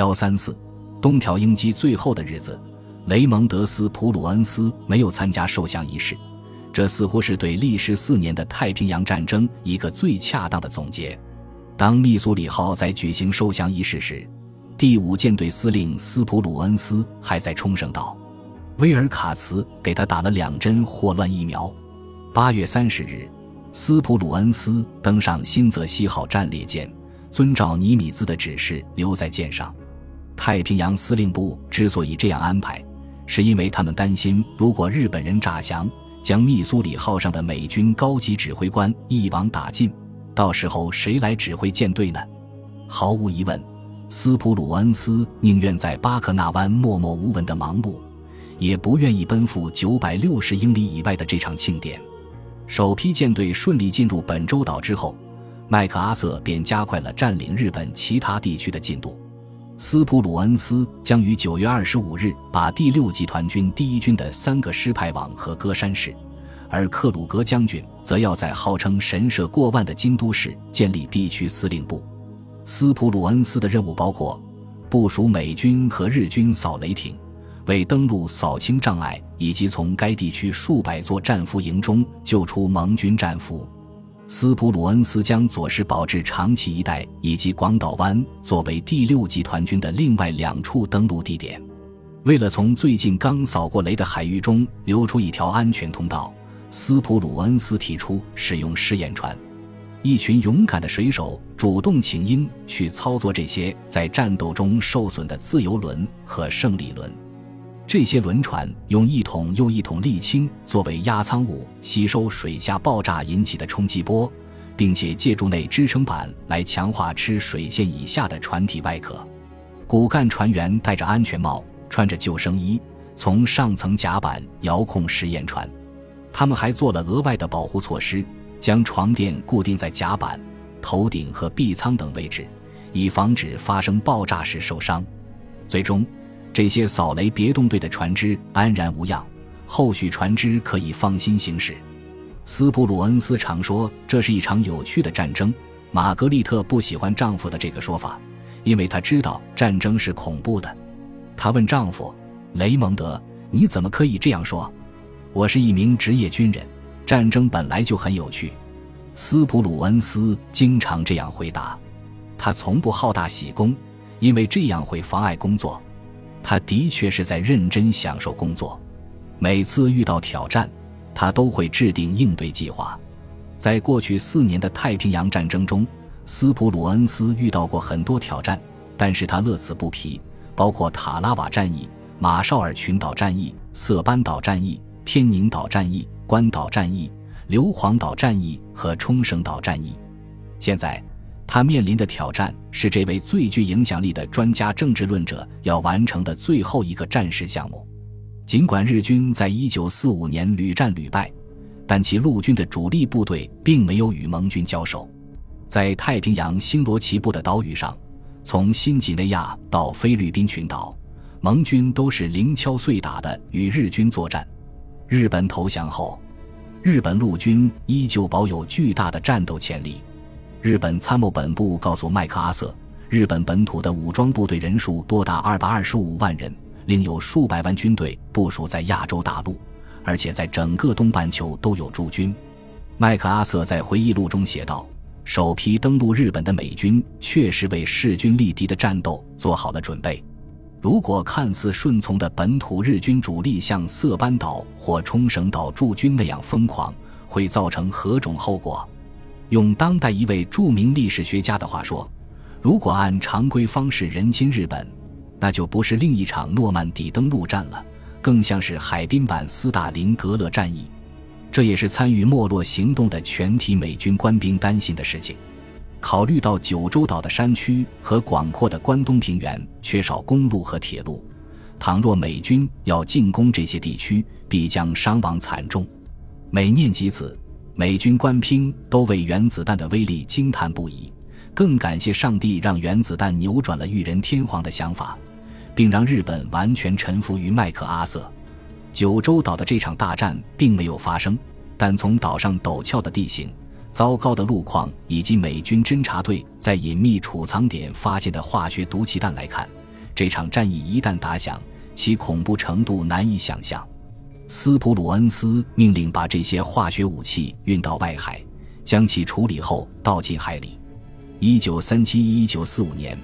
幺三四，东条英机最后的日子，雷蒙德·斯普鲁恩斯没有参加受降仪式，这似乎是对历时四年的太平洋战争一个最恰当的总结。当密苏里号在举行受降仪式时，第五舰队司令斯普鲁恩斯还在冲绳岛，威尔卡茨给他打了两针霍乱疫苗。八月三十日，斯普鲁恩斯登上新泽西号战列舰，遵照尼米兹的指示留在舰上。太平洋司令部之所以这样安排，是因为他们担心，如果日本人诈降，将密苏里号上的美军高级指挥官一网打尽，到时候谁来指挥舰队呢？毫无疑问，斯普鲁恩斯宁愿在巴克纳湾默默无闻的忙碌，也不愿意奔赴九百六十英里以外的这场庆典。首批舰队顺利进入本州岛之后，麦克阿瑟便加快了占领日本其他地区的进度。斯普鲁恩斯将于九月二十五日把第六集团军第一军的三个师派往和歌山市，而克鲁格将军则要在号称神社过万的京都市建立地区司令部。斯普鲁恩斯的任务包括部署美军和日军扫雷艇，为登陆扫清障碍，以及从该地区数百座战俘营中救出盟军战俘。斯普鲁恩斯将佐世保至长崎一带以及广岛湾作为第六集团军的另外两处登陆地点。为了从最近刚扫过雷的海域中留出一条安全通道，斯普鲁恩斯提出使用试验船。一群勇敢的水手主动请缨去操作这些在战斗中受损的自由轮和胜利轮。这些轮船用一桶又一桶沥青作为压舱物，吸收水下爆炸引起的冲击波，并且借助内支撑板来强化吃水线以下的船体外壳。骨干船员戴着安全帽，穿着救生衣，从上层甲板遥控实验船。他们还做了额外的保护措施，将床垫固定在甲板、头顶和壁舱等位置，以防止发生爆炸时受伤。最终。这些扫雷别动队的船只安然无恙，后续船只可以放心行驶。斯普鲁恩斯常说这是一场有趣的战争。玛格丽特不喜欢丈夫的这个说法，因为她知道战争是恐怖的。她问丈夫：“雷蒙德，你怎么可以这样说？”“我是一名职业军人，战争本来就很有趣。”斯普鲁恩斯经常这样回答。他从不好大喜功，因为这样会妨碍工作。他的确是在认真享受工作，每次遇到挑战，他都会制定应对计划。在过去四年的太平洋战争中，斯普鲁恩斯遇到过很多挑战，但是他乐此不疲，包括塔拉瓦战役、马绍尔群岛战役、色班岛战役、天宁岛战役、关岛战役、硫磺岛战役和冲绳岛战役。现在。他面临的挑战是这位最具影响力的专家政治论者要完成的最后一个战时项目。尽管日军在一九四五年屡战屡败，但其陆军的主力部队并没有与盟军交手。在太平洋星罗棋布的岛屿上，从新几内亚到菲律宾群岛，盟军都是零敲碎打的与日军作战。日本投降后，日本陆军依旧保有巨大的战斗潜力。日本参谋本部告诉麦克阿瑟，日本本土的武装部队人数多达二百二十五万人，另有数百万军队部署在亚洲大陆，而且在整个东半球都有驻军。麦克阿瑟在回忆录中写道：“首批登陆日本的美军确实为势均力敌的战斗做好了准备。如果看似顺从的本土日军主力像色班岛或冲绳岛驻军那样疯狂，会造成何种后果？”用当代一位著名历史学家的话说：“如果按常规方式人侵日本，那就不是另一场诺曼底登陆战了，更像是海滨版斯大林格勒战役。这也是参与没落行动的全体美军官兵担心的事情。考虑到九州岛的山区和广阔的关东平原缺少公路和铁路，倘若美军要进攻这些地区，必将伤亡惨重。每念及此。”美军官兵都为原子弹的威力惊叹不已，更感谢上帝让原子弹扭转了裕仁天皇的想法，并让日本完全臣服于麦克阿瑟。九州岛的这场大战并没有发生，但从岛上陡峭的地形、糟糕的路况以及美军侦察队在隐秘储藏点发现的化学毒气弹来看，这场战役一旦打响，其恐怖程度难以想象。斯普鲁恩斯命令把这些化学武器运到外海，将其处理后倒进海里。一九三七一九四五年，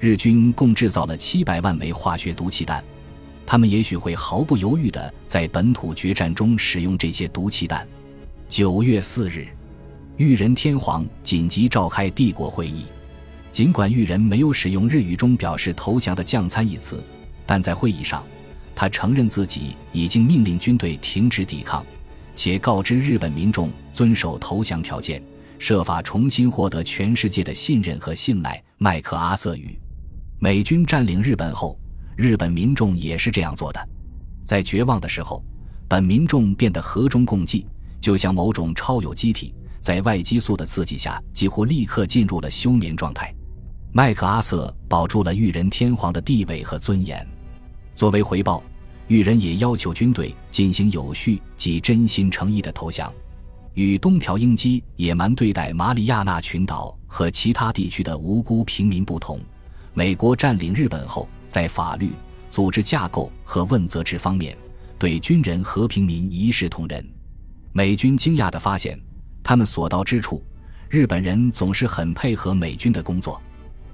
日军共制造了七百万枚化学毒气弹。他们也许会毫不犹豫地在本土决战中使用这些毒气弹。九月四日，裕仁天皇紧急召开帝国会议。尽管裕仁没有使用日语中表示投降的“降参”一词，但在会议上，他承认自己已经命令军队停止抵抗，且告知日本民众遵守投降条件，设法重新获得全世界的信任和信赖。麦克阿瑟语：美军占领日本后。日本民众也是这样做的，在绝望的时候，本民众变得和衷共济，就像某种超有机体，在外激素的刺激下，几乎立刻进入了休眠状态。麦克阿瑟保住了裕仁天皇的地位和尊严。作为回报，裕仁也要求军队进行有序及真心诚意的投降。与东条英机野蛮对待马里亚纳群岛和其他地区的无辜平民不同，美国占领日本后。在法律、组织架构和问责制方面，对军人和平民一视同仁。美军惊讶地发现，他们所到之处，日本人总是很配合美军的工作。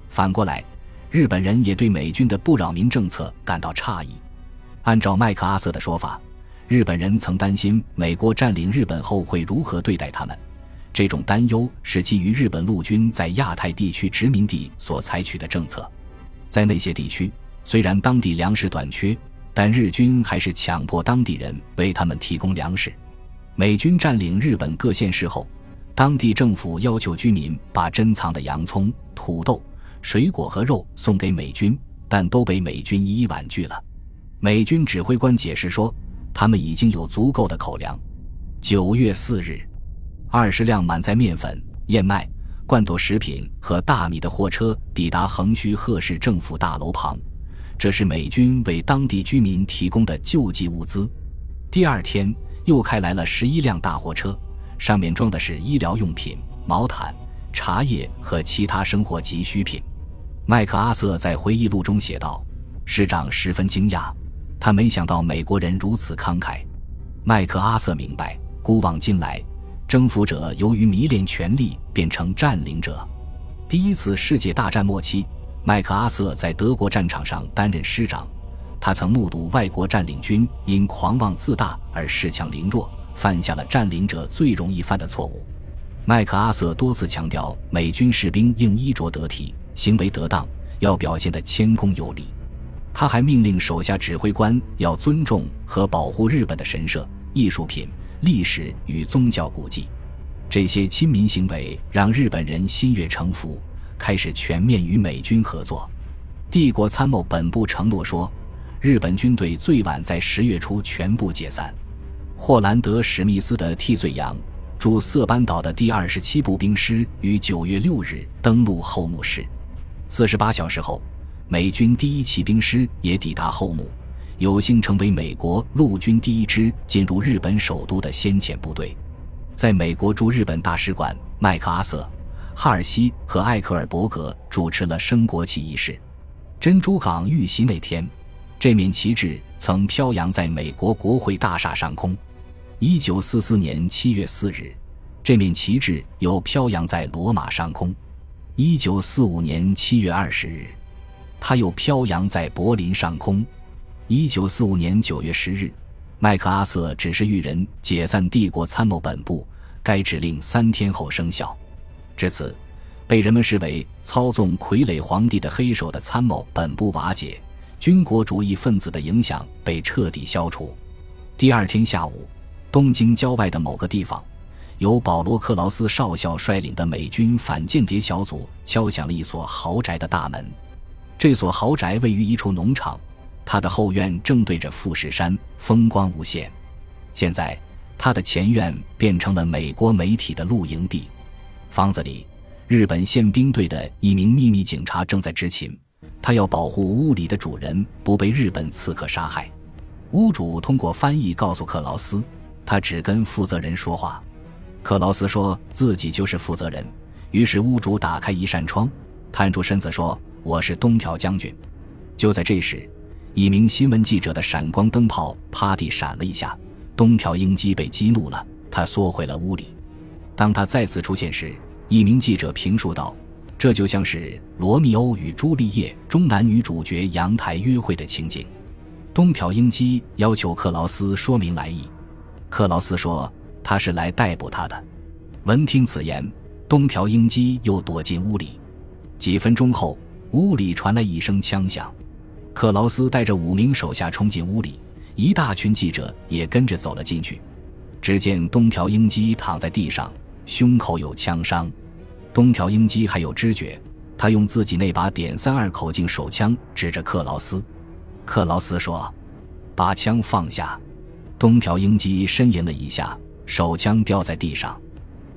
反过来，日本人也对美军的不扰民政策感到诧异。按照麦克阿瑟的说法，日本人曾担心美国占领日本后会如何对待他们。这种担忧是基于日本陆军在亚太地区殖民地所采取的政策，在那些地区。虽然当地粮食短缺，但日军还是强迫当地人为他们提供粮食。美军占领日本各县市后，当地政府要求居民把珍藏的洋葱、土豆、水果和肉送给美军，但都被美军一一婉拒了。美军指挥官解释说，他们已经有足够的口粮。九月四日，二十辆满载面粉、燕麦、罐头食品和大米的货车抵达横须贺市政府大楼旁。这是美军为当地居民提供的救济物资。第二天又开来了十一辆大货车，上面装的是医疗用品、毛毯、茶叶和其他生活急需品。麦克阿瑟在回忆录中写道：“市长十分惊讶，他没想到美国人如此慷慨。”麦克阿瑟明白，古往今来，征服者由于迷恋权力变成占领者。第一次世界大战末期。麦克阿瑟在德国战场上担任师长，他曾目睹外国占领军因狂妄自大而恃强凌弱，犯下了占领者最容易犯的错误。麦克阿瑟多次强调，美军士兵应衣着得体，行为得当，要表现得谦恭有礼。他还命令手下指挥官要尊重和保护日本的神社、艺术品、历史与宗教古迹。这些亲民行为让日本人心悦诚服。开始全面与美军合作。帝国参谋本部承诺说，日本军队最晚在十月初全部解散。霍兰德·史密斯的替罪羊驻色班岛的第二十七步兵师于九月六日登陆后木市。四十八小时后，美军第一骑兵师也抵达后木，有幸成为美国陆军第一支进入日本首都的先遣部队。在美国驻日本大使馆，麦克阿瑟。哈尔西和艾克尔伯格主持了升国旗仪式。珍珠港遇袭那天，这面旗帜曾飘扬在美国国会大厦上空。一九四四年七月四日，这面旗帜又飘扬在罗马上空。一九四五年七月二十日，它又飘扬在柏林上空。一九四五年九月十日，麦克阿瑟指示裕人解散帝国参谋本部，该指令三天后生效。至此，被人们视为操纵傀儡皇帝的黑手的参谋本部瓦解，军国主义分子的影响被彻底消除。第二天下午，东京郊外的某个地方，由保罗·克劳斯少校率领的美军反间谍小组敲响了一所豪宅的大门。这所豪宅位于一处农场，它的后院正对着富士山，风光无限。现在，它的前院变成了美国媒体的露营地。房子里，日本宪兵队的一名秘密警察正在执勤，他要保护屋里的主人不被日本刺客杀害。屋主通过翻译告诉克劳斯，他只跟负责人说话。克劳斯说自己就是负责人。于是屋主打开一扇窗，探出身子说：“我是东条将军。”就在这时，一名新闻记者的闪光灯泡啪地闪了一下，东条英机被激怒了，他缩回了屋里。当他再次出现时，一名记者评述道：“这就像是《罗密欧与朱丽叶》中男女主角阳台约会的情景。”东条英机要求克劳斯说明来意，克劳斯说他是来逮捕他的。闻听此言，东条英机又躲进屋里。几分钟后，屋里传来一声枪响，克劳斯带着五名手下冲进屋里，一大群记者也跟着走了进去。只见东条英机躺在地上，胸口有枪伤。东条英机还有知觉，他用自己那把点三二口径手枪指着克劳斯。克劳斯说：“把枪放下。”东条英机呻吟了一下，手枪掉在地上。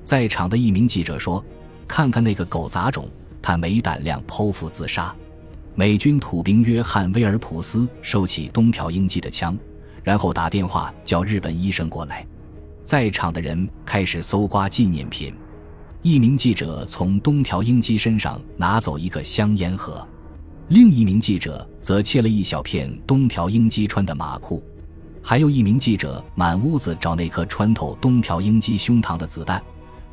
在场的一名记者说：“看看那个狗杂种，他没胆量剖腹自杀。”美军土兵约翰·威尔普斯收起东条英机的枪，然后打电话叫日本医生过来。在场的人开始搜刮纪念品。一名记者从东条英机身上拿走一个香烟盒。另一名记者则切了一小片东条英机穿的马裤，还有一名记者满屋子找那颗穿透东条英机胸膛的子弹，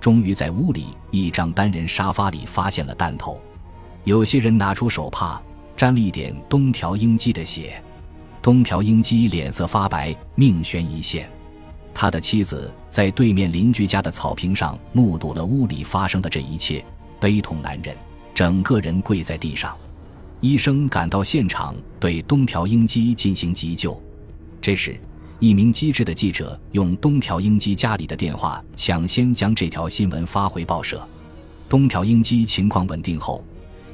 终于在屋里一张单人沙发里发现了弹头。有些人拿出手帕沾了一点东条英机的血，东条英机脸色发白，命悬一线。他的妻子在对面邻居家的草坪上目睹了屋里发生的这一切，悲痛难忍，整个人跪在地上。医生赶到现场，对东条英机进行急救。这时，一名机智的记者用东条英机家里的电话抢先将这条新闻发回报社。东条英机情况稳定后，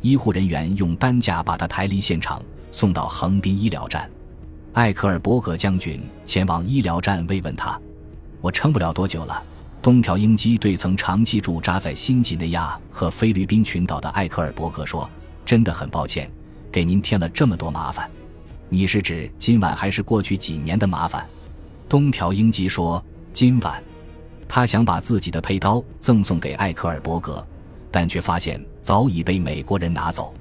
医护人员用担架把他抬离现场，送到横滨医疗站。艾克尔伯格将军前往医疗站慰问他：“我撑不了多久了。”东条英机对曾长期驻扎在新几内亚和菲律宾群岛的艾克尔伯格说。真的很抱歉，给您添了这么多麻烦。你是指今晚还是过去几年的麻烦？东条英机说：“今晚。”他想把自己的佩刀赠送给艾克尔伯格，但却发现早已被美国人拿走。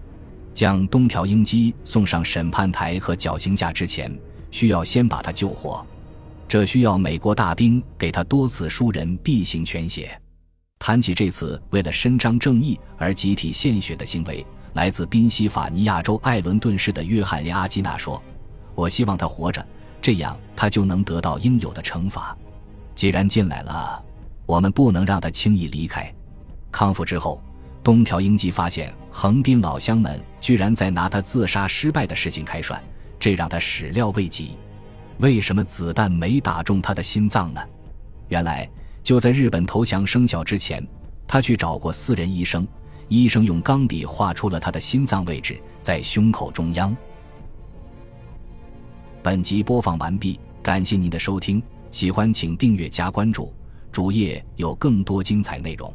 将东条英机送上审判台和绞刑架之前，需要先把他救活。这需要美国大兵给他多次输人必行全血。谈起这次为了伸张正义而集体献血的行为。来自宾夕法尼亚州艾伦顿市的约翰·阿基纳说：“我希望他活着，这样他就能得到应有的惩罚。既然进来了，我们不能让他轻易离开。”康复之后，东条英机发现横滨老乡们居然在拿他自杀失败的事情开涮，这让他始料未及。为什么子弹没打中他的心脏呢？原来就在日本投降生效之前，他去找过私人医生。医生用钢笔画出了他的心脏位置，在胸口中央。本集播放完毕，感谢您的收听，喜欢请订阅加关注，主页有更多精彩内容。